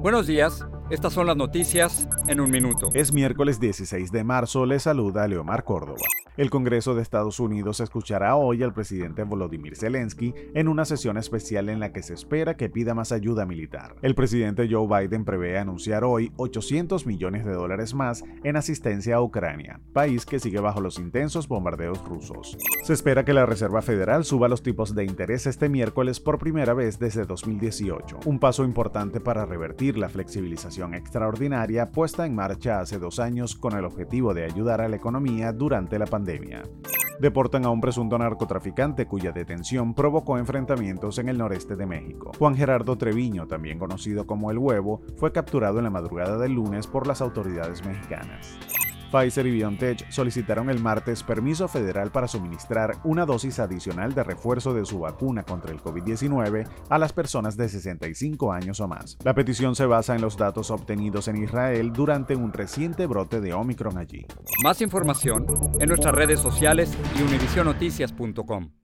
Buenos días, estas son las noticias en un minuto. Es miércoles 16 de marzo, le saluda Leomar Córdoba. El Congreso de Estados Unidos escuchará hoy al presidente Volodymyr Zelensky en una sesión especial en la que se espera que pida más ayuda militar. El presidente Joe Biden prevé anunciar hoy 800 millones de dólares más en asistencia a Ucrania, país que sigue bajo los intensos bombardeos rusos. Se espera que la Reserva Federal suba los tipos de interés este miércoles por primera vez desde 2018, un paso importante para revertir la flexibilización extraordinaria puesta en marcha hace dos años con el objetivo de ayudar a la economía durante la pandemia. Deportan a un presunto narcotraficante cuya detención provocó enfrentamientos en el noreste de México. Juan Gerardo Treviño, también conocido como El Huevo, fue capturado en la madrugada del lunes por las autoridades mexicanas. Pfizer y BioNTech solicitaron el martes permiso federal para suministrar una dosis adicional de refuerzo de su vacuna contra el COVID-19 a las personas de 65 años o más. La petición se basa en los datos obtenidos en Israel durante un reciente brote de Omicron allí. Más información en nuestras redes sociales y univisionoticias.com.